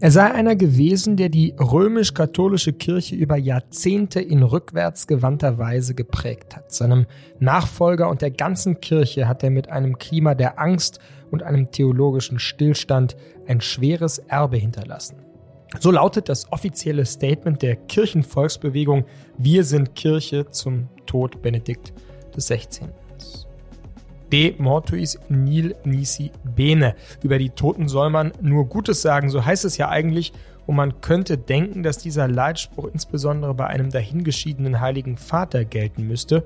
Er sei einer gewesen, der die römisch-katholische Kirche über Jahrzehnte in rückwärtsgewandter Weise geprägt hat. Seinem Nachfolger und der ganzen Kirche hat er mit einem Klima der Angst und einem theologischen Stillstand ein schweres Erbe hinterlassen. So lautet das offizielle Statement der Kirchenvolksbewegung Wir sind Kirche zum Tod Benedikt XVI. De mortuis nil nisi bene. Über die Toten soll man nur Gutes sagen, so heißt es ja eigentlich. Und man könnte denken, dass dieser Leitspruch insbesondere bei einem dahingeschiedenen Heiligen Vater gelten müsste.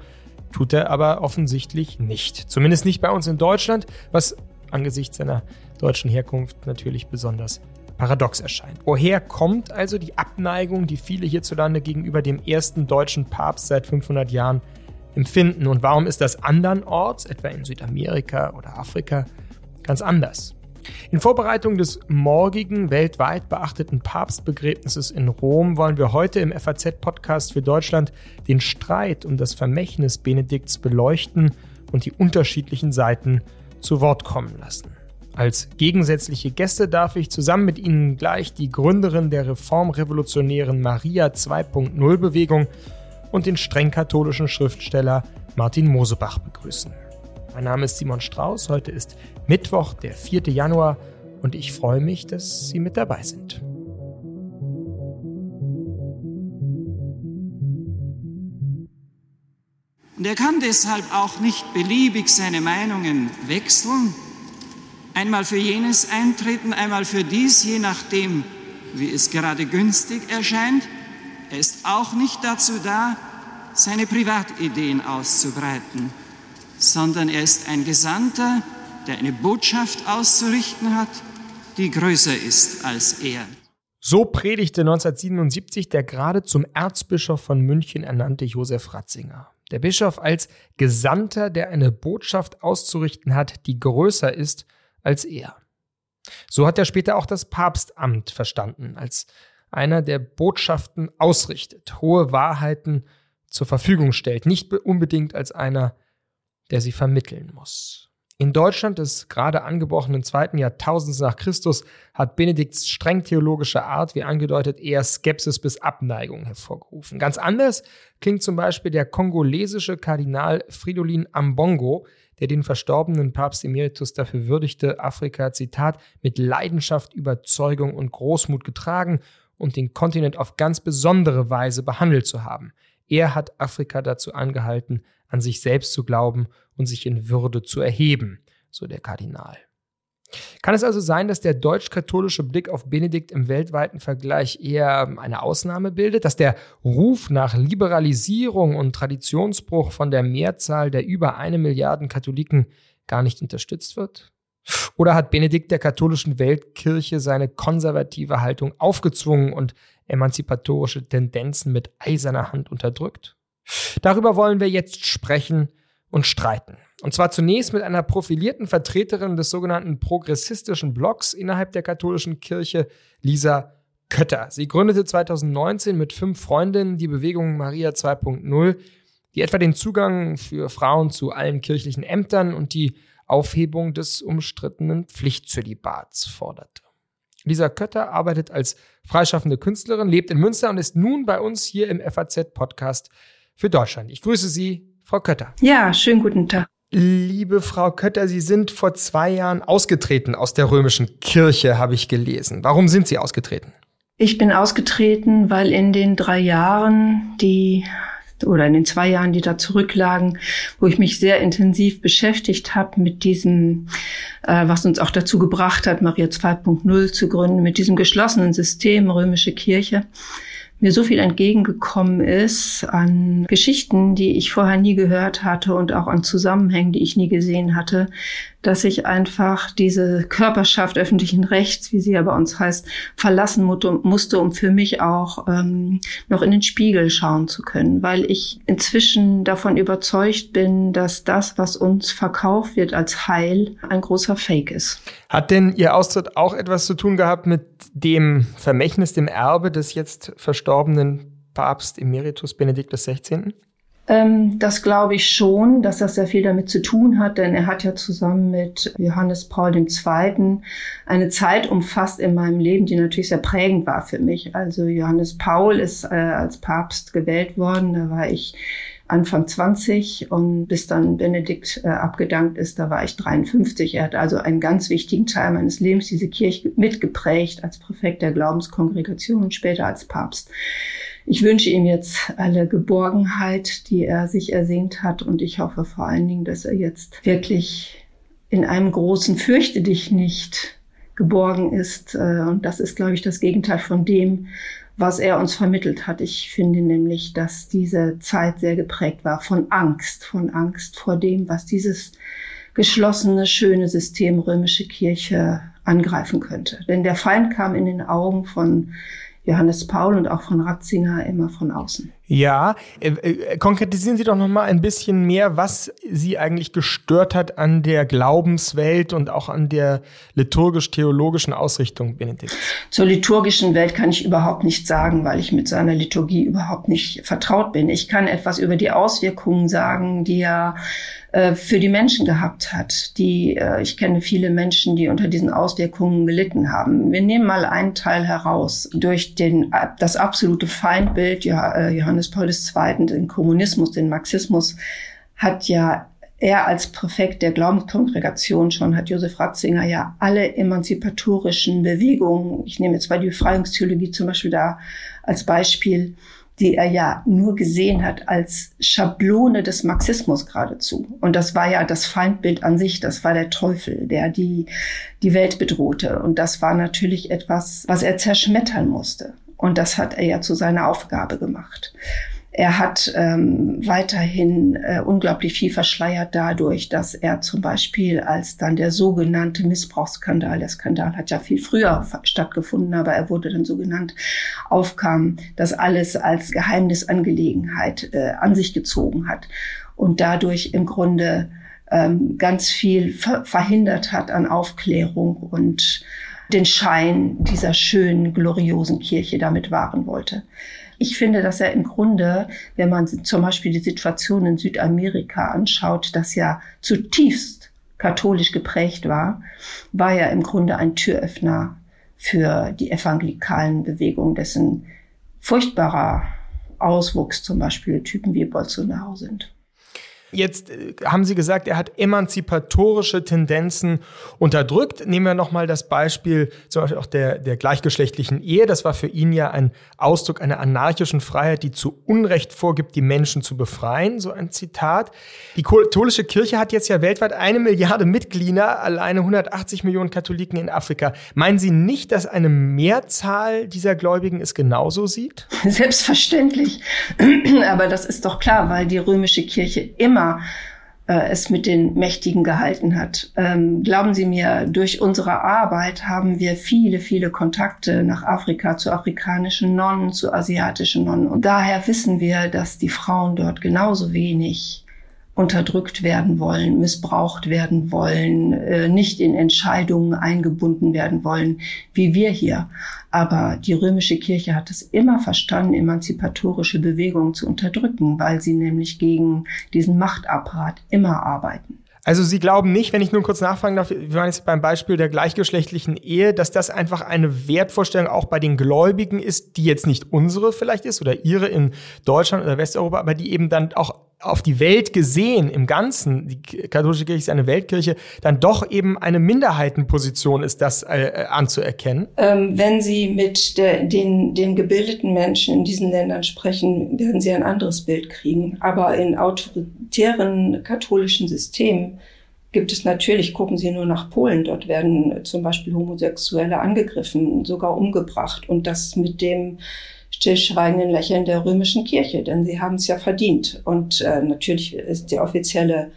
Tut er aber offensichtlich nicht. Zumindest nicht bei uns in Deutschland, was angesichts seiner deutschen Herkunft natürlich besonders paradox erscheint. Woher kommt also die Abneigung, die viele hierzulande gegenüber dem ersten deutschen Papst seit 500 Jahren empfinden und warum ist das andernorts, etwa in Südamerika oder Afrika, ganz anders? In Vorbereitung des morgigen weltweit beachteten Papstbegräbnisses in Rom wollen wir heute im FAZ-Podcast für Deutschland den Streit um das Vermächtnis Benedikts beleuchten und die unterschiedlichen Seiten zu Wort kommen lassen. Als gegensätzliche Gäste darf ich zusammen mit Ihnen gleich die Gründerin der reformrevolutionären Maria 2.0 Bewegung und den streng katholischen Schriftsteller Martin Mosebach begrüßen. Mein Name ist Simon Strauß, heute ist Mittwoch, der 4. Januar und ich freue mich, dass Sie mit dabei sind. Und er kann deshalb auch nicht beliebig seine Meinungen wechseln, einmal für jenes eintreten, einmal für dies, je nachdem, wie es gerade günstig erscheint. Er ist auch nicht dazu da, seine Privatideen auszubreiten, sondern er ist ein Gesandter, der eine Botschaft auszurichten hat, die größer ist als er. So predigte 1977 der gerade zum Erzbischof von München ernannte Josef Ratzinger. Der Bischof als Gesandter, der eine Botschaft auszurichten hat, die größer ist als er. So hat er später auch das Papstamt verstanden, als einer, der Botschaften ausrichtet, hohe Wahrheiten zur Verfügung stellt, nicht unbedingt als einer, der sie vermitteln muss. In Deutschland des gerade angebrochenen zweiten Jahrtausends nach Christus hat Benedikts streng theologische Art, wie angedeutet, eher Skepsis bis Abneigung hervorgerufen. Ganz anders klingt zum Beispiel der kongolesische Kardinal Fridolin Ambongo, der den verstorbenen Papst Emeritus dafür würdigte, Afrika, Zitat, mit Leidenschaft, Überzeugung und Großmut getragen und den Kontinent auf ganz besondere Weise behandelt zu haben. Er hat Afrika dazu angehalten, an sich selbst zu glauben und sich in Würde zu erheben, so der Kardinal. Kann es also sein, dass der deutsch-katholische Blick auf Benedikt im weltweiten Vergleich eher eine Ausnahme bildet, dass der Ruf nach Liberalisierung und Traditionsbruch von der Mehrzahl der über eine Milliarden Katholiken gar nicht unterstützt wird? Oder hat Benedikt der katholischen Weltkirche seine konservative Haltung aufgezwungen und emanzipatorische Tendenzen mit eiserner Hand unterdrückt? Darüber wollen wir jetzt sprechen und streiten. Und zwar zunächst mit einer profilierten Vertreterin des sogenannten progressistischen Blocks innerhalb der katholischen Kirche, Lisa Kötter. Sie gründete 2019 mit fünf Freundinnen die Bewegung Maria 2.0, die etwa den Zugang für Frauen zu allen kirchlichen Ämtern und die Aufhebung des umstrittenen Pflichtzölibats forderte. Lisa Kötter arbeitet als freischaffende Künstlerin, lebt in Münster und ist nun bei uns hier im FAZ-Podcast für Deutschland. Ich grüße Sie, Frau Kötter. Ja, schönen guten Tag. Liebe Frau Kötter, Sie sind vor zwei Jahren ausgetreten aus der römischen Kirche, habe ich gelesen. Warum sind Sie ausgetreten? Ich bin ausgetreten, weil in den drei Jahren, die oder in den zwei Jahren, die da zurücklagen, wo ich mich sehr intensiv beschäftigt habe mit diesem, äh, was uns auch dazu gebracht hat, Maria 2.0 zu gründen, mit diesem geschlossenen System römische Kirche, mir so viel entgegengekommen ist an Geschichten, die ich vorher nie gehört hatte und auch an Zusammenhängen, die ich nie gesehen hatte, dass ich einfach diese Körperschaft öffentlichen Rechts, wie sie ja bei uns heißt, verlassen musste, um für mich auch ähm, noch in den Spiegel schauen zu können, weil ich inzwischen davon überzeugt bin, dass das, was uns verkauft wird als Heil, ein großer Fake ist. Hat denn Ihr Austritt auch etwas zu tun gehabt mit dem Vermächtnis, dem Erbe des jetzt verstorbenen Papst Emeritus Benedikt XVI.? Ähm, das glaube ich schon, dass das sehr viel damit zu tun hat, denn er hat ja zusammen mit Johannes Paul II. eine Zeit umfasst in meinem Leben, die natürlich sehr prägend war für mich. Also Johannes Paul ist äh, als Papst gewählt worden, da war ich Anfang 20 und bis dann Benedikt äh, abgedankt ist, da war ich 53. Er hat also einen ganz wichtigen Teil meines Lebens, diese Kirche mitgeprägt als Präfekt der Glaubenskongregation und später als Papst. Ich wünsche ihm jetzt alle Geborgenheit, die er sich ersehnt hat und ich hoffe vor allen Dingen, dass er jetzt wirklich in einem großen Fürchte dich nicht geborgen ist. Äh, und das ist, glaube ich, das Gegenteil von dem, was er uns vermittelt hat. Ich finde nämlich, dass diese Zeit sehr geprägt war von Angst, von Angst vor dem, was dieses geschlossene, schöne System römische Kirche angreifen könnte. Denn der Feind kam in den Augen von Johannes Paul und auch von Ratzinger immer von außen. Ja, äh, äh, konkretisieren Sie doch noch mal ein bisschen mehr, was Sie eigentlich gestört hat an der Glaubenswelt und auch an der liturgisch-theologischen Ausrichtung Benedikt. Zur liturgischen Welt kann ich überhaupt nichts sagen, weil ich mit seiner Liturgie überhaupt nicht vertraut bin. Ich kann etwas über die Auswirkungen sagen, die er äh, für die Menschen gehabt hat. Die äh, ich kenne viele Menschen, die unter diesen Auswirkungen gelitten haben. Wir nehmen mal einen Teil heraus durch den das absolute Feindbild Johannes Johannes Paul II., den Kommunismus, den Marxismus, hat ja er als Präfekt der Glaubenskongregation schon, hat Josef Ratzinger ja alle emanzipatorischen Bewegungen, ich nehme jetzt mal die Befreiungstheologie zum Beispiel da als Beispiel, die er ja nur gesehen hat als Schablone des Marxismus geradezu. Und das war ja das Feindbild an sich, das war der Teufel, der die, die Welt bedrohte. Und das war natürlich etwas, was er zerschmettern musste. Und das hat er ja zu seiner Aufgabe gemacht. Er hat ähm, weiterhin äh, unglaublich viel verschleiert dadurch, dass er zum Beispiel als dann der sogenannte Missbrauchsskandal, der Skandal hat ja viel früher stattgefunden, aber er wurde dann so genannt, aufkam, das alles als Geheimnisangelegenheit äh, an sich gezogen hat und dadurch im Grunde ähm, ganz viel ver verhindert hat an Aufklärung und den Schein dieser schönen, gloriosen Kirche damit wahren wollte. Ich finde, dass er im Grunde, wenn man zum Beispiel die Situation in Südamerika anschaut, das ja zutiefst katholisch geprägt war, war er im Grunde ein Türöffner für die evangelikalen Bewegungen, dessen furchtbarer Auswuchs zum Beispiel Typen wie Bolsonaro sind. Jetzt äh, haben Sie gesagt, er hat emanzipatorische Tendenzen unterdrückt. Nehmen wir nochmal das Beispiel zum Beispiel auch der, der gleichgeschlechtlichen Ehe. Das war für ihn ja ein Ausdruck einer anarchischen Freiheit, die zu Unrecht vorgibt, die Menschen zu befreien. So ein Zitat. Die katholische Kirche hat jetzt ja weltweit eine Milliarde Mitglieder, alleine 180 Millionen Katholiken in Afrika. Meinen Sie nicht, dass eine Mehrzahl dieser Gläubigen es genauso sieht? Selbstverständlich. Aber das ist doch klar, weil die römische Kirche immer immer äh, es mit den Mächtigen gehalten hat. Ähm, glauben Sie mir, durch unsere Arbeit haben wir viele, viele Kontakte nach Afrika zu afrikanischen Nonnen, zu asiatischen Nonnen. Und daher wissen wir, dass die Frauen dort genauso wenig unterdrückt werden wollen, missbraucht werden wollen, äh, nicht in Entscheidungen eingebunden werden wollen, wie wir hier. Aber die römische Kirche hat es immer verstanden, emanzipatorische Bewegungen zu unterdrücken, weil sie nämlich gegen diesen Machtapparat immer arbeiten. Also Sie glauben nicht, wenn ich nur kurz nachfragen darf, wir waren jetzt beim Beispiel der gleichgeschlechtlichen Ehe, dass das einfach eine Wertvorstellung auch bei den Gläubigen ist, die jetzt nicht unsere vielleicht ist oder ihre in Deutschland oder Westeuropa, aber die eben dann auch auf die Welt gesehen im Ganzen, die katholische Kirche ist eine Weltkirche, dann doch eben eine Minderheitenposition ist, das äh, äh, anzuerkennen? Ähm, wenn Sie mit der, den, den gebildeten Menschen in diesen Ländern sprechen, werden Sie ein anderes Bild kriegen. Aber in autoritären katholischen Systemen gibt es natürlich, gucken Sie nur nach Polen, dort werden zum Beispiel Homosexuelle angegriffen, sogar umgebracht. Und das mit dem stillschweigenden Lächeln der römischen Kirche, denn sie haben es ja verdient. Und äh, natürlich ist die offizielle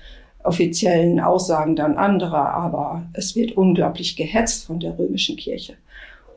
offiziellen Aussagen dann anderer, aber es wird unglaublich gehetzt von der römischen Kirche.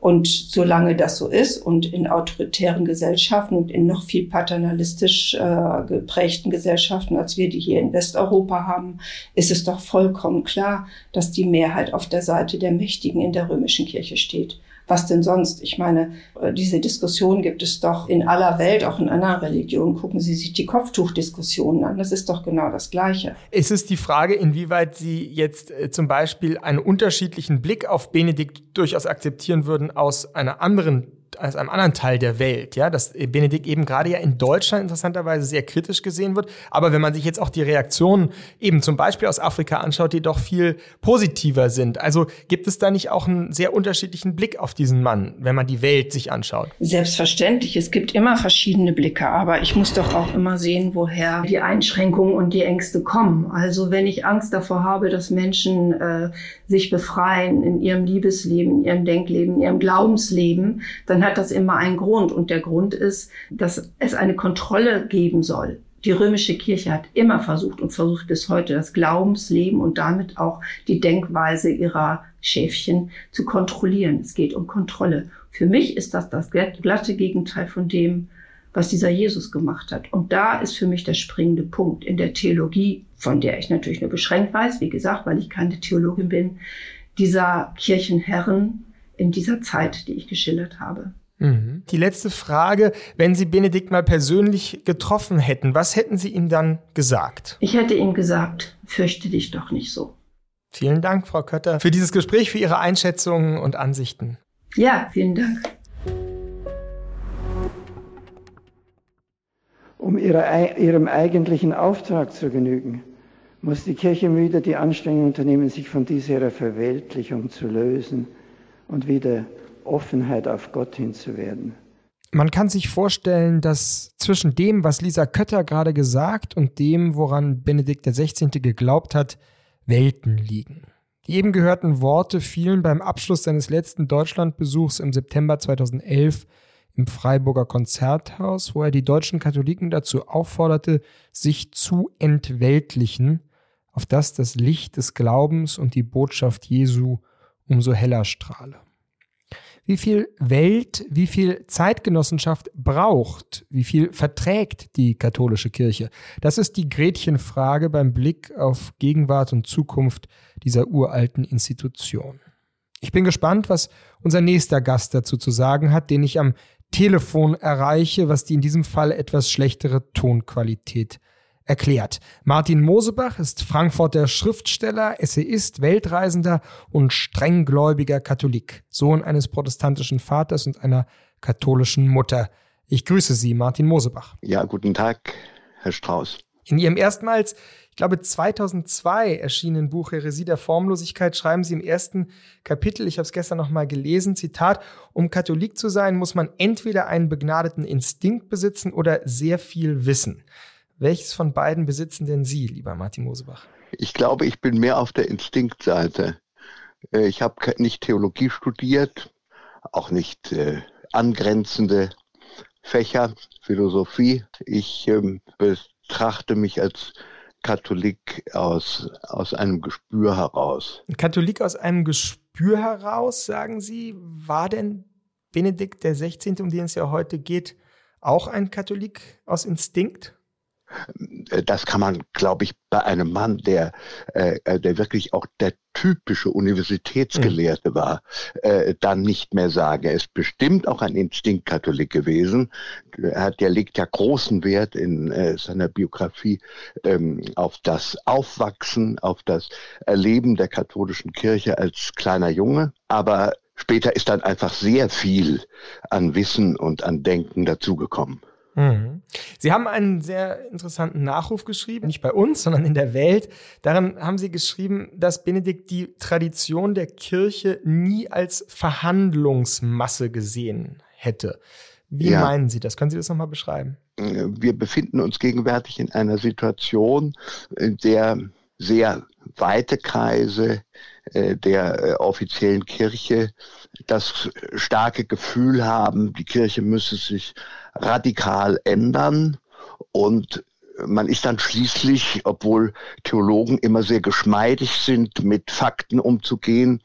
Und solange das so ist und in autoritären Gesellschaften und in noch viel paternalistisch äh, geprägten Gesellschaften, als wir die hier in Westeuropa haben, ist es doch vollkommen klar, dass die Mehrheit auf der Seite der Mächtigen in der römischen Kirche steht Was denn sonst? Ich meine, äh, diese Diskussion gibt es doch in aller Welt, auch in anderen Religionen. Gucken Sie sich die Kopftuchdiskussionen an. Das ist doch genau das Gleiche. Es ist die Frage, inwieweit Sie jetzt äh, zum Beispiel einen unterschiedlichen Blick auf Benedikt durchaus akzeptieren würden aus einer anderen aus einem anderen Teil der Welt, ja, dass Benedikt eben gerade ja in Deutschland interessanterweise sehr kritisch gesehen wird. Aber wenn man sich jetzt auch die Reaktionen eben zum Beispiel aus Afrika anschaut, die doch viel positiver sind. Also gibt es da nicht auch einen sehr unterschiedlichen Blick auf diesen Mann, wenn man die Welt sich anschaut? Selbstverständlich. Es gibt immer verschiedene Blicke, aber ich muss doch auch immer sehen, woher die Einschränkungen und die Ängste kommen. Also wenn ich Angst davor habe, dass Menschen äh, sich befreien in ihrem Liebesleben, in ihrem Denkleben, in ihrem Glaubensleben, dann hat das immer einen Grund. Und der Grund ist, dass es eine Kontrolle geben soll. Die römische Kirche hat immer versucht und versucht bis heute das Glaubensleben und damit auch die Denkweise ihrer Schäfchen zu kontrollieren. Es geht um Kontrolle. Für mich ist das das glatte Gegenteil von dem, was dieser Jesus gemacht hat. Und da ist für mich der springende Punkt in der Theologie, von der ich natürlich nur beschränkt weiß, wie gesagt, weil ich keine Theologin bin, dieser Kirchenherren in dieser Zeit, die ich geschildert habe. Mhm. Die letzte Frage, wenn Sie Benedikt mal persönlich getroffen hätten, was hätten Sie ihm dann gesagt? Ich hätte ihm gesagt, fürchte dich doch nicht so. Vielen Dank, Frau Kötter, für dieses Gespräch, für Ihre Einschätzungen und Ansichten. Ja, vielen Dank. Um ihrer, ihrem eigentlichen Auftrag zu genügen, muss die Kirche müde die Anstrengung unternehmen, sich von dieser Verweltlichung zu lösen und wieder Offenheit auf Gott hinzuwerden. Man kann sich vorstellen, dass zwischen dem, was Lisa Kötter gerade gesagt und dem, woran Benedikt XVI. geglaubt hat, Welten liegen. Die eben gehörten Worte fielen beim Abschluss seines letzten Deutschlandbesuchs im September 2011 im Freiburger Konzerthaus, wo er die deutschen Katholiken dazu aufforderte, sich zu entweltlichen, auf dass das Licht des Glaubens und die Botschaft Jesu umso heller strahle wie viel Welt, wie viel Zeitgenossenschaft braucht, wie viel verträgt die katholische Kirche? Das ist die Gretchenfrage beim Blick auf Gegenwart und Zukunft dieser uralten Institution. Ich bin gespannt, was unser nächster Gast dazu zu sagen hat, den ich am Telefon erreiche, was die in diesem Fall etwas schlechtere Tonqualität erklärt. Martin Mosebach ist Frankfurter Schriftsteller, Essayist, Weltreisender und strenggläubiger Katholik, Sohn eines protestantischen Vaters und einer katholischen Mutter. Ich grüße Sie, Martin Mosebach. Ja, guten Tag, Herr Strauß. In Ihrem erstmals, ich glaube 2002 erschienenen Buch Heresie der Formlosigkeit schreiben Sie im ersten Kapitel, ich habe es gestern noch mal gelesen, Zitat, um Katholik zu sein, muss man entweder einen begnadeten Instinkt besitzen oder sehr viel wissen. Welches von beiden besitzen denn Sie, lieber Martin Mosebach? Ich glaube, ich bin mehr auf der Instinktseite. Äh, ich habe nicht Theologie studiert, auch nicht äh, angrenzende Fächer, Philosophie. Ich ähm, betrachte mich als Katholik aus, aus einem Gespür heraus. Ein Katholik aus einem Gespür heraus, sagen Sie, war denn Benedikt der 16., um den es ja heute geht, auch ein Katholik aus Instinkt? Äh, das kann man, glaube ich, bei einem Mann, der, äh, äh, der wirklich auch der typische Universitätsgelehrte mhm. war, äh, dann nicht mehr sagen. Er ist bestimmt auch ein Instinktkatholik gewesen. Er hat, der legt ja großen Wert in äh, seiner Biografie ähm, auf das Aufwachsen, auf das Erleben der katholischen Kirche als kleiner Junge. Aber später ist dann einfach sehr viel an Wissen und an Denken dazugekommen. Mhm. Sie haben einen sehr interessanten Nachruf geschrieben, nicht bei uns, sondern in der Welt. Darin haben Sie geschrieben, dass Benedikt die Tradition der Kirche nie als Verhandlungsmasse gesehen hätte. Wie ja. meinen Sie das? Können Sie das nochmal beschreiben? Wir befinden uns gegenwärtig in einer Situation, in der sehr weite Kreise äh, der äh, offiziellen Kirche das starke Gefühl haben, die Kirche müsse sich radikal ändern. Und man ist dann schließlich, obwohl Theologen immer sehr geschmeidig sind, mit Fakten umzugehen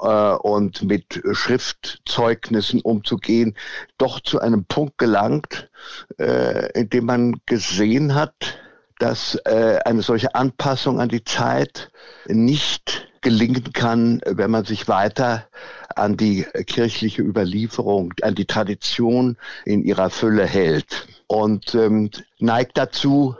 äh, und mit Schriftzeugnissen umzugehen, doch zu einem Punkt gelangt, in dem man gesehen hat, dass äh, eine solche Anpassung an die Zeit nicht gelingen kann, wenn man sich weiter an die kirchliche Überlieferung, an die Tradition in ihrer Fülle hält und ähm, neigt dazu,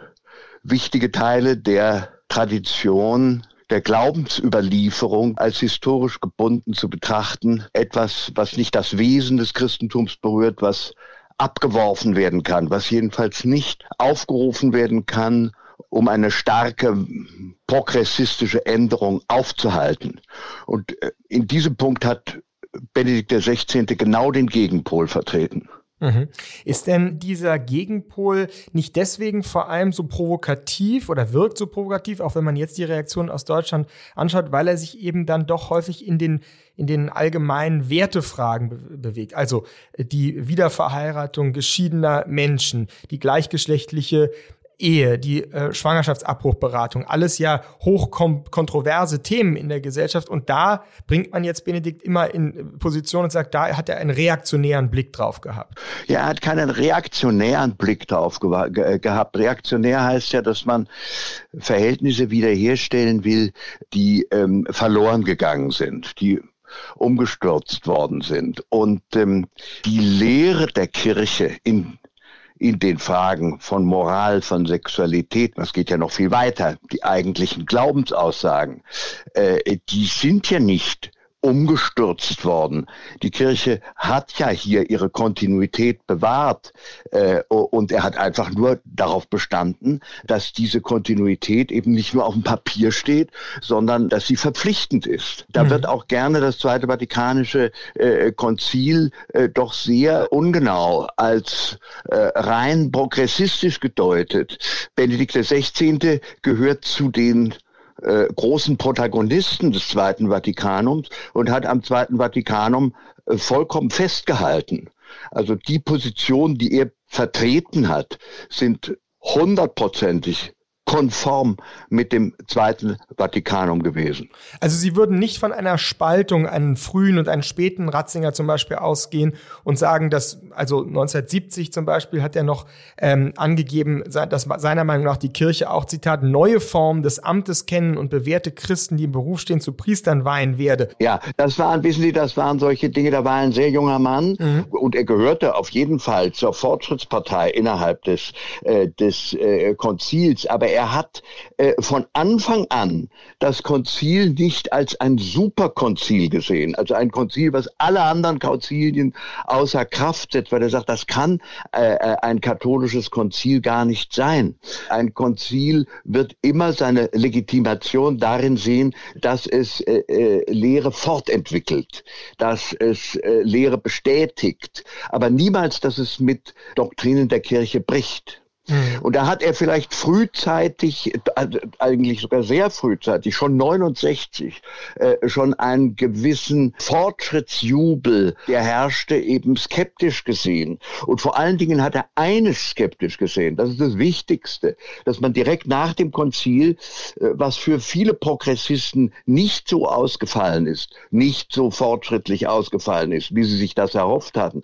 wichtige Teile der Tradition der Glaubensüberlieferung als historisch gebunden zu betrachten. Etwas, was nicht das Wesen des Christentums berührt, was abgeworfen werden kann, was jedenfalls nicht aufgerufen werden kann, um eine starke progressistische Änderung aufzuhalten. Und äh, in diesem Punkt hat Benedikt XVI. genau den Gegenpol vertreten. Mhm. Ist denn dieser Gegenpol nicht deswegen vor allem so provokativ oder wirkt so provokativ, auch wenn man jetzt die Reaktion aus Deutschland anschaut, weil er sich eben dann doch häufig in den, in den allgemeinen Wertefragen be bewegt? Also äh, die Wiederverheiratung geschiedener Menschen, die gleichgeschlechtliche Ehe, die äh, Schwangerschaftsabbruchberatung, alles ja hochkontroverse Themen in der Gesellschaft. Und da bringt man jetzt Benedikt immer in Position und sagt, da hat er einen reaktionären Blick drauf gehabt. Ja, er hat keinen reaktionären Blick drauf ge ge gehabt. Reaktionär heißt ja, dass man Verhältnisse wiederherstellen will, die ähm, verloren gegangen sind, die umgestürzt worden sind. Und ähm, die Lehre der Kirche in in den Fragen von Moral, von Sexualität, das geht ja noch viel weiter, die eigentlichen Glaubensaussagen, äh, die sind ja nicht umgestürzt worden. Die Kirche hat ja hier ihre Kontinuität bewahrt äh, und er hat einfach nur darauf bestanden, dass diese Kontinuität eben nicht nur auf dem Papier steht, sondern dass sie verpflichtend ist. Da mhm. wird auch gerne das Zweite Vatikanische äh, Konzil äh, doch sehr ungenau als äh, rein progressistisch gedeutet. Benedikt XVI. gehört zu den äh, großen Protagonisten des Zweiten Vatikanums und hat am Zweiten Vatikanum äh, vollkommen festgehalten. Also die Position, die er vertreten hat, sind hundertprozentig konform mit dem Zweiten Vatikanum gewesen. Also Sie würden nicht von einer Spaltung, einen frühen und einen späten Ratzinger zum Beispiel ausgehen und sagen, dass, also 1970 zum Beispiel hat er noch ähm, angegeben, dass seiner Meinung nach die Kirche auch, Zitat, neue Formen des Amtes kennen und bewährte Christen, die im Beruf stehen, zu Priestern weihen werde. Ja, das waren, wissen Sie, das waren solche Dinge, da war ein sehr junger Mann mhm. und er gehörte auf jeden Fall zur Fortschrittspartei innerhalb des, äh, des äh, Konzils, aber er hat äh, von Anfang an das Konzil nicht als ein Superkonzil gesehen, also ein Konzil, was alle anderen Konzilien außer Kraft setzt, weil er sagt, das kann äh, äh, ein katholisches Konzil gar nicht sein. Ein Konzil wird immer seine Legitimation darin sehen, dass es äh, äh, Lehre fortentwickelt, dass es äh, Lehre bestätigt, aber niemals, dass es mit Doktrinen der Kirche bricht. Mhm. Und da hat er vielleicht frühzeitig, also eigentlich sogar sehr frühzeitig, schon 69, äh, schon einen gewissen Fortschrittsjubel, der herrschte, eben skeptisch gesehen. Und vor allen Dingen hat er eines skeptisch gesehen, das ist das Wichtigste, dass man direkt nach dem Konzil, äh, was für viele Progressisten nicht so ausgefallen ist, nicht so fortschrittlich ausgefallen ist, wie sie sich das erhofft hatten,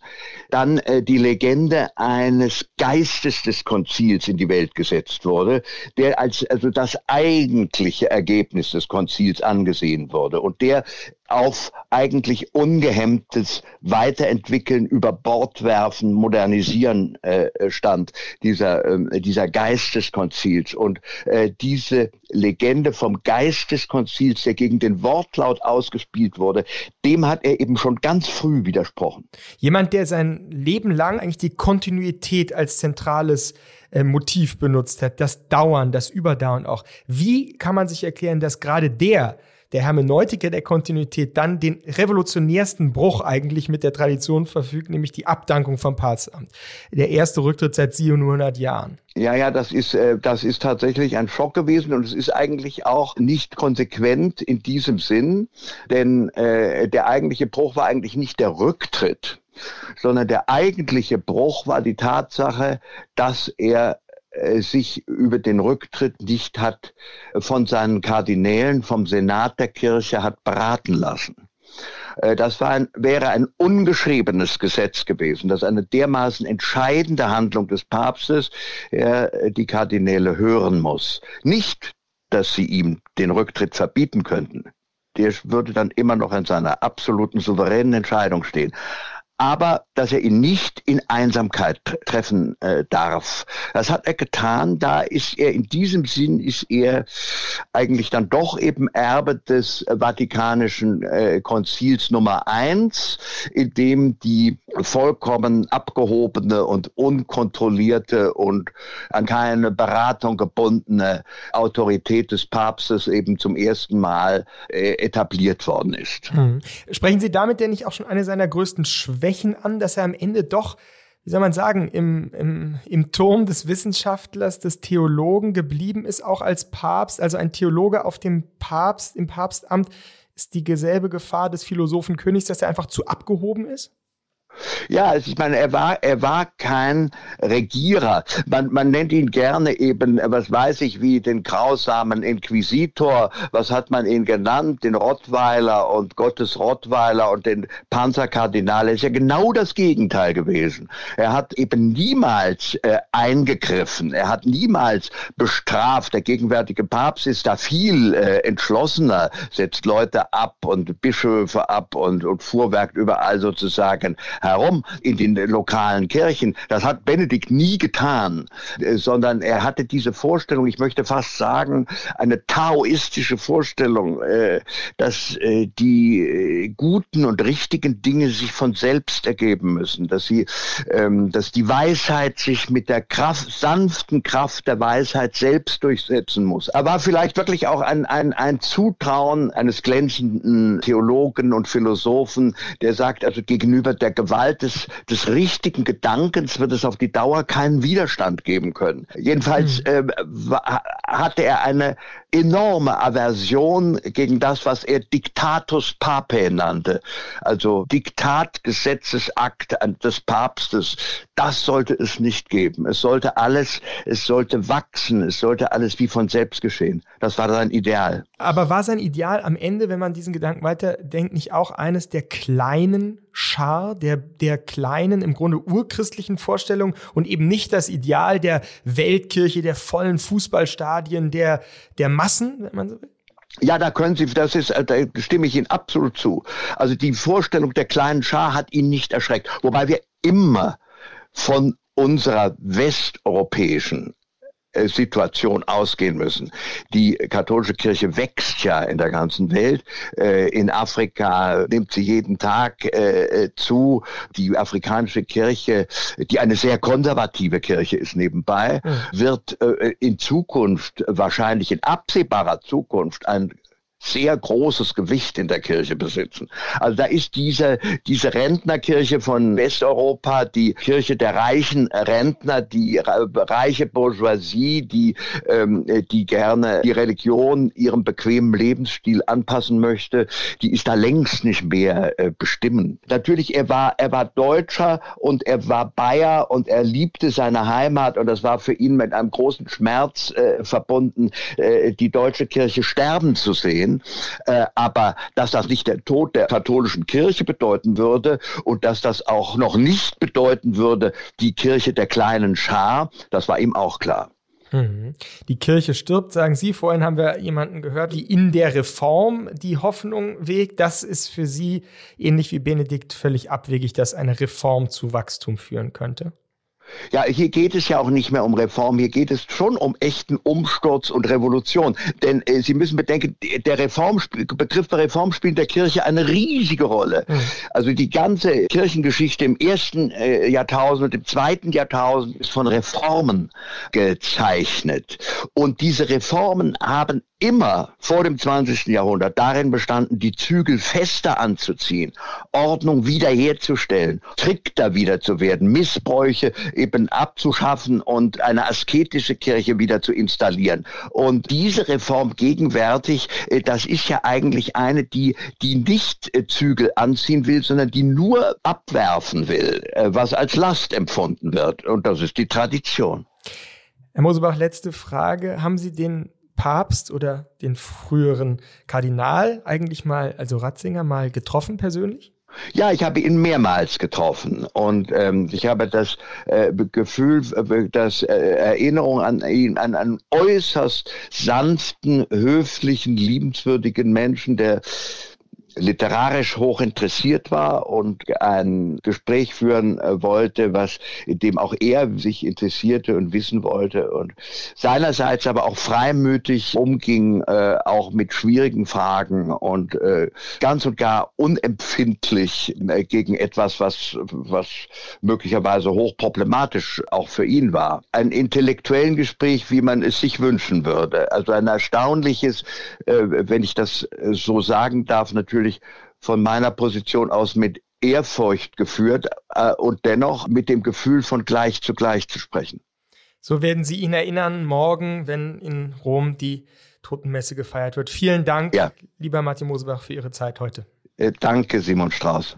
dann äh, die Legende eines Geistes des Konzils Konzils in die Welt gesetzt wurde, der als also das eigentliche Ergebnis des Konzils angesehen wurde. Und der auf eigentlich ungehemmtes Weiterentwickeln, über Bord werfen, modernisieren äh, stand, dieser, äh, dieser Geist des Konzils. Und äh, diese Legende vom Geist des Konzils, der gegen den Wortlaut ausgespielt wurde, dem hat er eben schon ganz früh widersprochen. Jemand, der sein Leben lang eigentlich die Kontinuität als zentrales äh, Motiv benutzt hat, das Dauern, das Überdauern auch. Wie kann man sich erklären, dass gerade der der Hermeneutiker der Kontinuität dann den revolutionärsten Bruch eigentlich mit der Tradition verfügt, nämlich die Abdankung vom Papstamt. Der erste Rücktritt seit 700 Jahren. Ja, ja, das ist, äh, das ist tatsächlich ein Schock gewesen und es ist eigentlich auch nicht konsequent in diesem Sinn, denn äh, der eigentliche Bruch war eigentlich nicht der Rücktritt, sondern der eigentliche Bruch war die Tatsache, dass er sich über den Rücktritt nicht hat von seinen Kardinälen, vom Senat der Kirche hat beraten lassen. Äh, das war ein, wäre ein ungeschriebenes Gesetz gewesen, dass eine dermaßen entscheidende Handlung des Papstes äh, die Kardinäle hören muss. Nicht, dass sie ihm den Rücktritt verbieten könnten. der würde dann immer noch in seiner absoluten souveränen Entscheidung stehen aber dass er ihn nicht in Einsamkeit treffen äh, darf. Das hat er getan, da ist er in diesem Sinn ist er eigentlich dann doch eben Erbe des Vatikanischen äh, Konzils Nummer eins, in dem die vollkommen abgehobene und unkontrollierte und an keine Beratung gebundene Autorität des Papstes eben zum ersten Mal äh, etabliert worden ist. Hm. Sprechen Sie damit denn nicht auch schon eine seiner größten Schwächen Schwächen an, dass er am Ende doch, wie soll man sagen, im, im, im Turm des Wissenschaftlers, des Theologen geblieben ist, auch als Papst. Also ein Theologe auf dem Papst, im Papstamt ist die selbe Gefahr des Philosophenkönigs, dass er einfach zu abgehoben ist? Ja, also ich meine, er war, er war kein Regierer. Man, man nennt ihn gerne eben, was weiß ich, wie den grausamen Inquisitor. Was hat man ihn genannt? Den Rottweiler und Gottes Rottweiler und den Panzerkardinal. Er ist ja genau das Gegenteil gewesen. Er hat eben niemals äh, eingegriffen. Er hat niemals bestraft. Der gegenwärtige Papst ist da viel äh, entschlossener, setzt Leute ab und Bischöfe ab und, und fuhrwerkt überall sozusagen herum in den lokalen Kirchen. Das hat Benedikt nie getan, äh, sondern er hatte diese Vorstellung, ich möchte fast sagen, eine taoistische Vorstellung, äh, dass äh, die guten und richtigen Dinge sich von selbst ergeben müssen, dass sie, ähm, dass die Weisheit sich mit der Kraft, sanften Kraft der Weisheit selbst durchsetzen muss. Er war vielleicht wirklich auch ein, ein, ein Zutrauen eines glänzenden Theologen und Philosophen, der sagt, also gegenüber der Gewalt Gewalt des, des richtigen Gedankens wird es auf die Dauer keinen Widerstand geben können. Jedenfalls mhm. äh, hatte er eine enorme Aversion gegen das, was er Dictatus Papae nannte. Also Diktatgesetzesakt des Papstes. Das sollte es nicht geben. Es sollte alles, es sollte wachsen, es sollte alles wie von selbst geschehen. Das war sein Ideal. Aber war sein Ideal am Ende, wenn man diesen Gedanken weiterdenkt, nicht auch eines der kleinen Schar, der, der kleinen, im Grunde urchristlichen Vorstellungen und eben nicht das Ideal der Weltkirche, der vollen Fußballstadien, der, der Massen, wenn man so will? Ja, da können Sie, das ist, da stimme ich Ihnen absolut zu. Also die Vorstellung der kleinen Schar hat ihn nicht erschreckt. Wobei wir immer von unserer westeuropäischen äh, Situation ausgehen müssen. Die katholische Kirche wächst ja in der ganzen Welt. Äh, in Afrika nimmt sie jeden Tag äh, zu. Die afrikanische Kirche, die eine sehr konservative Kirche ist nebenbei, mhm. wird in Zukunft, wahrscheinlich in absehbarer Zukunft, ein sehr großes Gewicht in der Kirche besitzen. Also da ist diese, diese Rentnerkirche von Westeuropa, die Kirche der reichen Rentner, die reiche Bourgeoisie, die, ähm, die gerne die Religion ihrem bequemen Lebensstil anpassen möchte, die ist da längst nicht mehr äh, bestimmend. Natürlich, er war, er war Deutscher und er war Bayer und er liebte seine Heimat und das war für ihn mit einem großen Schmerz äh, verbunden, äh, die deutsche Kirche sterben zu sehen sehen, äh, aber dass das nicht der Tod der katholischen Kirche bedeuten würde und dass das auch noch nicht bedeuten würde, die Kirche der kleinen Schar, das war ihm auch klar. Mhm. Die Kirche stirbt, sagen Sie. Vorhin haben wir jemanden gehört, die in der Reform die Hoffnung wägt. Das ist für Sie ähnlich wie Benedikt völlig abwegig, dass eine Reform zu Wachstum führen könnte. Ja, hier geht es ja auch nicht mehr um Reform, hier geht es schon um echten Umsturz und Revolution. Denn äh, Sie müssen bedenken, der Reform, Begriff der Reform spielt der Kirche eine riesige Rolle. Mhm. Also die ganze Kirchengeschichte im ersten äh, Jahrtausend und im zweiten Jahrtausend ist von Reformen gezeichnet. Und diese Reformen haben immer vor dem 20. Jahrhundert darin bestanden, die Zügel fester anzuziehen, Ordnung wiederherzustellen, strikter wieder zu werden, Missbräuche eben abzuschaffen und eine asketische Kirche wieder zu installieren. Und diese Reform gegenwärtig, äh, das ist ja eigentlich eine, die, die nicht äh, Zügel anziehen will, sondern die nur abwerfen will, äh, was als Last empfunden wird. Und das ist die Tradition. Herr Mosebach, letzte Frage. Haben Sie den Papst oder den früheren Kardinal eigentlich mal, also Ratzinger, mal getroffen persönlich? Ja, ich habe ihn mehrmals getroffen und ähm, ich habe das äh, Gefühl, äh, dass äh, Erinnerung an ihn, an einen äußerst sanften, höflichen, liebenswürdigen Menschen, der literarisch hoch interessiert war und ein Gespräch führen äh, wollte, was in dem auch er sich interessierte und wissen wollte und seinerseits aber auch freimütig umging, äh, auch mit schwierigen Fragen und äh, ganz und gar unempfindlich äh, gegen etwas, was, was möglicherweise hochproblematisch auch für ihn war. Ein intellektuellen Gespräch, wie man es sich wünschen würde. Also ein erstaunliches, äh, wenn ich das äh, so sagen darf, natürlich natürlich von meiner Position aus mit Ehrfurcht geführt äh, und dennoch mit dem Gefühl von gleich zu gleich zu sprechen. So werden Sie ihn erinnern morgen, wenn in Rom die Totenmesse gefeiert wird. Vielen Dank, ja. lieber Martin Mosebach, für Ihre Zeit heute. Äh, danke, Simon Strauß.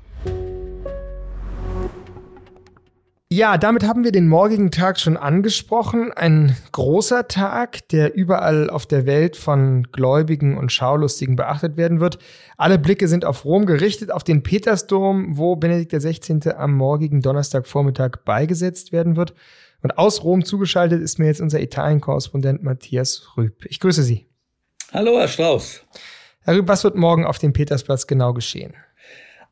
Ja, damit haben wir den morgigen Tag schon angesprochen. Ein großer Tag, der überall auf der Welt von Gläubigen und Schaulustigen beachtet werden wird. Alle Blicke sind auf Rom gerichtet, auf den Petersdom, wo Benedikt XVI. am morgigen Donnerstagvormittag beigesetzt werden wird. Und aus Rom zugeschaltet ist mir jetzt unser Italien-Korrespondent Matthias Rüb. Ich grüße Sie. Hallo, Herr Strauß. Herr Rüb, was wird morgen auf dem Petersplatz genau geschehen?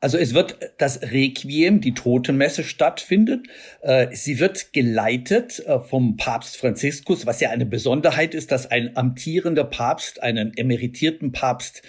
Also es wird das Requiem, die Totenmesse stattfinden. Äh, sie wird geleitet äh, vom Papst Franziskus, was ja eine Besonderheit ist, dass ein amtierender Papst einen emeritierten Papst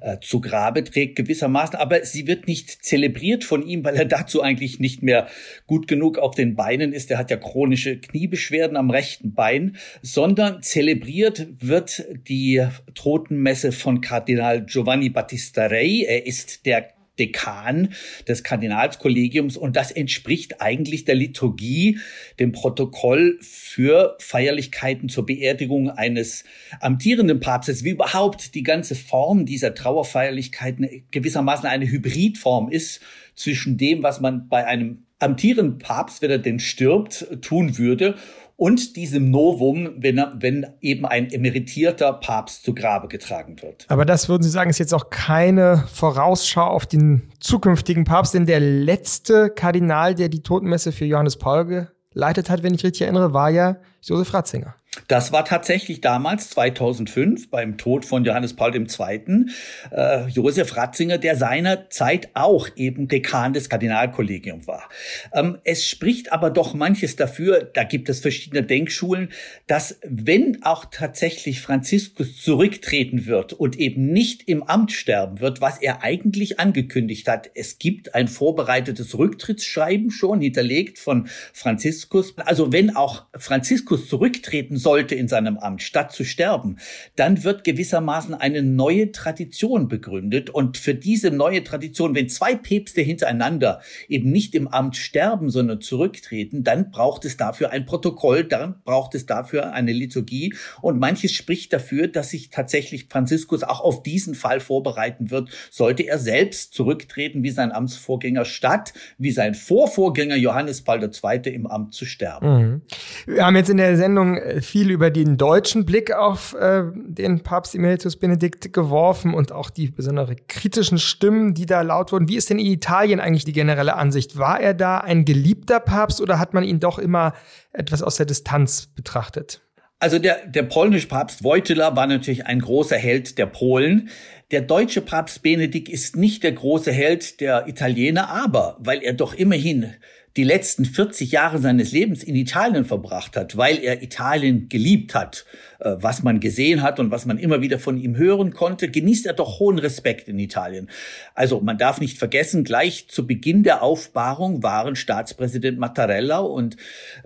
äh, zu Grabe trägt gewissermaßen. Aber sie wird nicht zelebriert von ihm, weil er dazu eigentlich nicht mehr gut genug auf den Beinen ist. Er hat ja chronische Kniebeschwerden am rechten Bein, sondern zelebriert wird die Totenmesse von Kardinal Giovanni Battista Rei. Er ist der Dekan des Kardinalskollegiums und das entspricht eigentlich der Liturgie, dem Protokoll für Feierlichkeiten zur Beerdigung eines amtierenden Papstes, wie überhaupt die ganze Form dieser Trauerfeierlichkeiten gewissermaßen eine Hybridform ist zwischen dem, was man bei einem amtierenden Papst, wenn er denn stirbt, tun würde und diesem Novum, wenn, wenn eben ein emeritierter Papst zu Grabe getragen wird. Aber das würden Sie sagen, ist jetzt auch keine Vorausschau auf den zukünftigen Papst, denn der letzte Kardinal, der die Totenmesse für Johannes Paul geleitet hat, wenn ich richtig erinnere, war ja Josef Ratzinger. Das war tatsächlich damals 2005 beim Tod von Johannes Paul II. Äh, Josef Ratzinger, der seinerzeit auch eben Dekan des Kardinalkollegiums war. Ähm, es spricht aber doch manches dafür, da gibt es verschiedene Denkschulen, dass wenn auch tatsächlich Franziskus zurücktreten wird und eben nicht im Amt sterben wird, was er eigentlich angekündigt hat, es gibt ein vorbereitetes Rücktrittsschreiben schon hinterlegt von Franziskus. Also wenn auch Franziskus zurücktreten sollte in seinem Amt, statt zu sterben, dann wird gewissermaßen eine neue Tradition begründet. Und für diese neue Tradition, wenn zwei Päpste hintereinander eben nicht im Amt sterben, sondern zurücktreten, dann braucht es dafür ein Protokoll, dann braucht es dafür eine Liturgie. Und manches spricht dafür, dass sich tatsächlich Franziskus auch auf diesen Fall vorbereiten wird, sollte er selbst zurücktreten wie sein Amtsvorgänger, statt wie sein Vorvorgänger Johannes Paul II. im Amt zu sterben. Mhm. Wir haben jetzt in der Sendung äh, viel über den deutschen Blick auf äh, den Papst Emeritus Benedikt geworfen und auch die besondere kritischen Stimmen, die da laut wurden. Wie ist denn in Italien eigentlich die generelle Ansicht? War er da ein geliebter Papst oder hat man ihn doch immer etwas aus der Distanz betrachtet? Also der, der polnische Papst Wojtyla war natürlich ein großer Held der Polen. Der deutsche Papst Benedikt ist nicht der große Held der Italiener, aber weil er doch immerhin die letzten 40 Jahre seines Lebens in Italien verbracht hat, weil er Italien geliebt hat, was man gesehen hat und was man immer wieder von ihm hören konnte, genießt er doch hohen Respekt in Italien. Also man darf nicht vergessen, gleich zu Beginn der Aufbahrung waren Staatspräsident Mattarella und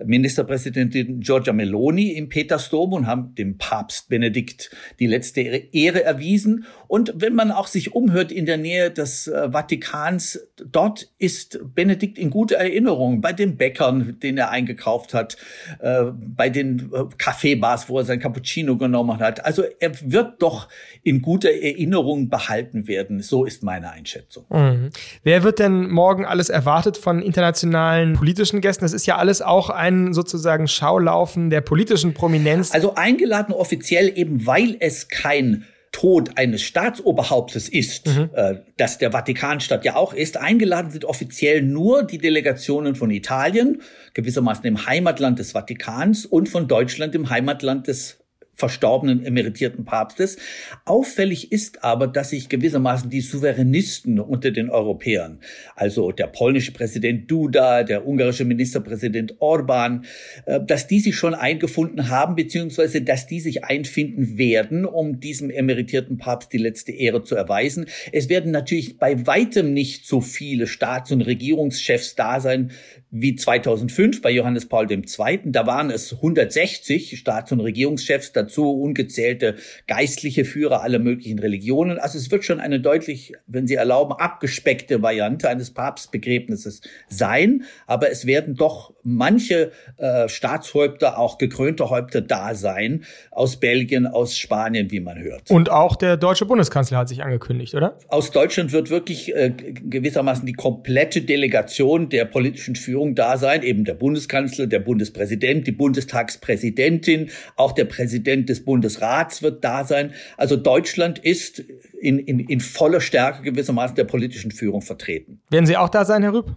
Ministerpräsidentin Giorgia Meloni im Petersdom und haben dem Papst Benedikt die letzte Ehre erwiesen. Und wenn man auch sich umhört in der Nähe des äh, Vatikans, dort ist Benedikt in guter Erinnerung bei den Bäckern, den er eingekauft hat, äh, bei den Kaffeebars, wo er sein Cappuccino Cappuccino genommen hat. Also er wird doch in guter Erinnerung behalten werden. So ist meine Einschätzung. Mhm. Wer wird denn morgen alles erwartet von internationalen politischen Gästen? Das ist ja alles auch ein sozusagen Schaulaufen der politischen Prominenz. Also eingeladen offiziell eben, weil es kein Tod eines Staatsoberhauptes ist, mhm. äh, das der Vatikanstadt ja auch ist, eingeladen sind offiziell nur die Delegationen von Italien, gewissermaßen im Heimatland des Vatikans und von Deutschland im Heimatland des verstorbenen emeritierten Papstes. Auffällig ist aber, dass sich gewissermaßen die Souveränisten unter den Europäern, also der polnische Präsident Duda, der ungarische Ministerpräsident Orban, äh, dass die sich schon eingefunden haben, beziehungsweise dass die sich einfinden werden, um diesem emeritierten Papst die letzte Ehre zu erweisen. Es werden natürlich bei weitem nicht so viele Staats- und Regierungschefs da sein wie 2005 bei Johannes Paul II. Da waren es 160 Staats- und Regierungschefs dazu, ungezählte geistliche Führer aller möglichen Religionen. Also es wird schon eine deutlich, wenn Sie erlauben, abgespeckte Variante eines Papstbegräbnisses sein. Aber es werden doch manche äh, Staatshäupter, auch gekrönte Häupter da sein, aus Belgien, aus Spanien, wie man hört. Und auch der deutsche Bundeskanzler hat sich angekündigt, oder? Aus Deutschland wird wirklich äh, gewissermaßen die komplette Delegation der politischen Führung Regierung da sein, eben der Bundeskanzler, der Bundespräsident, die Bundestagspräsidentin, auch der Präsident des Bundesrats wird da sein. Also Deutschland ist in, in, in voller Stärke gewissermaßen der politischen Führung vertreten. Werden Sie auch da sein, Herr Rüb?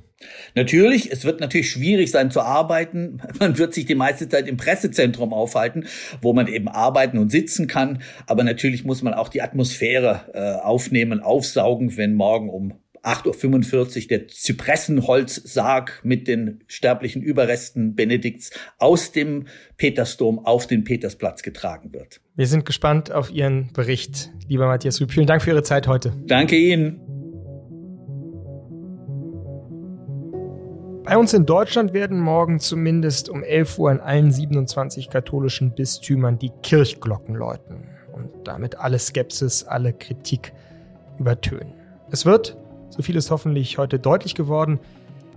Natürlich, es wird natürlich schwierig sein zu arbeiten. Man wird sich die meiste Zeit im Pressezentrum aufhalten, wo man eben arbeiten und sitzen kann. Aber natürlich muss man auch die Atmosphäre äh, aufnehmen, aufsaugen, wenn morgen um 8.45 Uhr der Zypressenholzsarg mit den sterblichen Überresten Benedikts aus dem Petersdom auf den Petersplatz getragen wird. Wir sind gespannt auf Ihren Bericht, lieber Matthias Rüb. Vielen Dank für Ihre Zeit heute. Danke Ihnen. Bei uns in Deutschland werden morgen zumindest um 11 Uhr in allen 27 katholischen Bistümern die Kirchglocken läuten und damit alle Skepsis, alle Kritik übertönen. Es wird so viel ist hoffentlich heute deutlich geworden.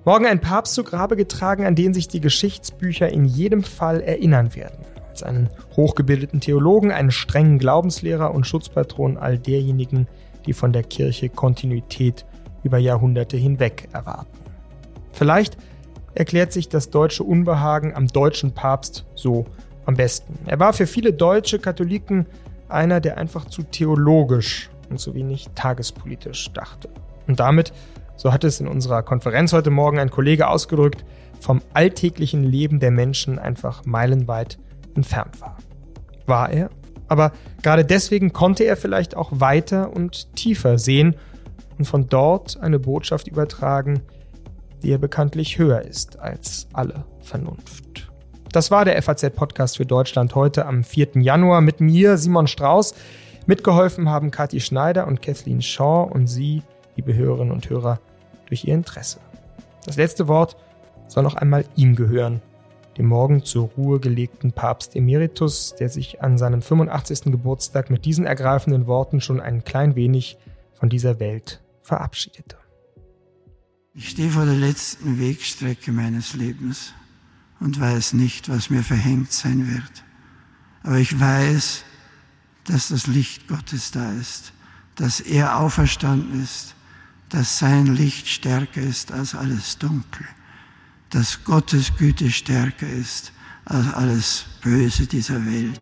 Morgen ein Papst zu Grabe getragen, an den sich die Geschichtsbücher in jedem Fall erinnern werden. Als einen hochgebildeten Theologen, einen strengen Glaubenslehrer und Schutzpatron all derjenigen, die von der Kirche Kontinuität über Jahrhunderte hinweg erwarten. Vielleicht erklärt sich das deutsche Unbehagen am deutschen Papst so am besten. Er war für viele deutsche Katholiken einer, der einfach zu theologisch und zu wenig tagespolitisch dachte. Und damit, so hat es in unserer Konferenz heute Morgen ein Kollege ausgedrückt, vom alltäglichen Leben der Menschen einfach meilenweit entfernt war. War er? Aber gerade deswegen konnte er vielleicht auch weiter und tiefer sehen und von dort eine Botschaft übertragen, die ja bekanntlich höher ist als alle Vernunft. Das war der FAZ-Podcast für Deutschland heute am 4. Januar mit mir, Simon Strauß. Mitgeholfen haben Kathi Schneider und Kathleen Shaw und Sie, liebe Hörerinnen und Hörer, durch Ihr Interesse. Das letzte Wort soll noch einmal ihm gehören, dem morgen zur Ruhe gelegten Papst Emeritus, der sich an seinem 85. Geburtstag mit diesen ergreifenden Worten schon ein klein wenig von dieser Welt verabschiedete. Ich stehe vor der letzten Wegstrecke meines Lebens und weiß nicht, was mir verhängt sein wird. Aber ich weiß, dass das Licht Gottes da ist, dass er auferstanden ist dass sein Licht stärker ist als alles Dunkle, dass Gottes Güte stärker ist als alles Böse dieser Welt.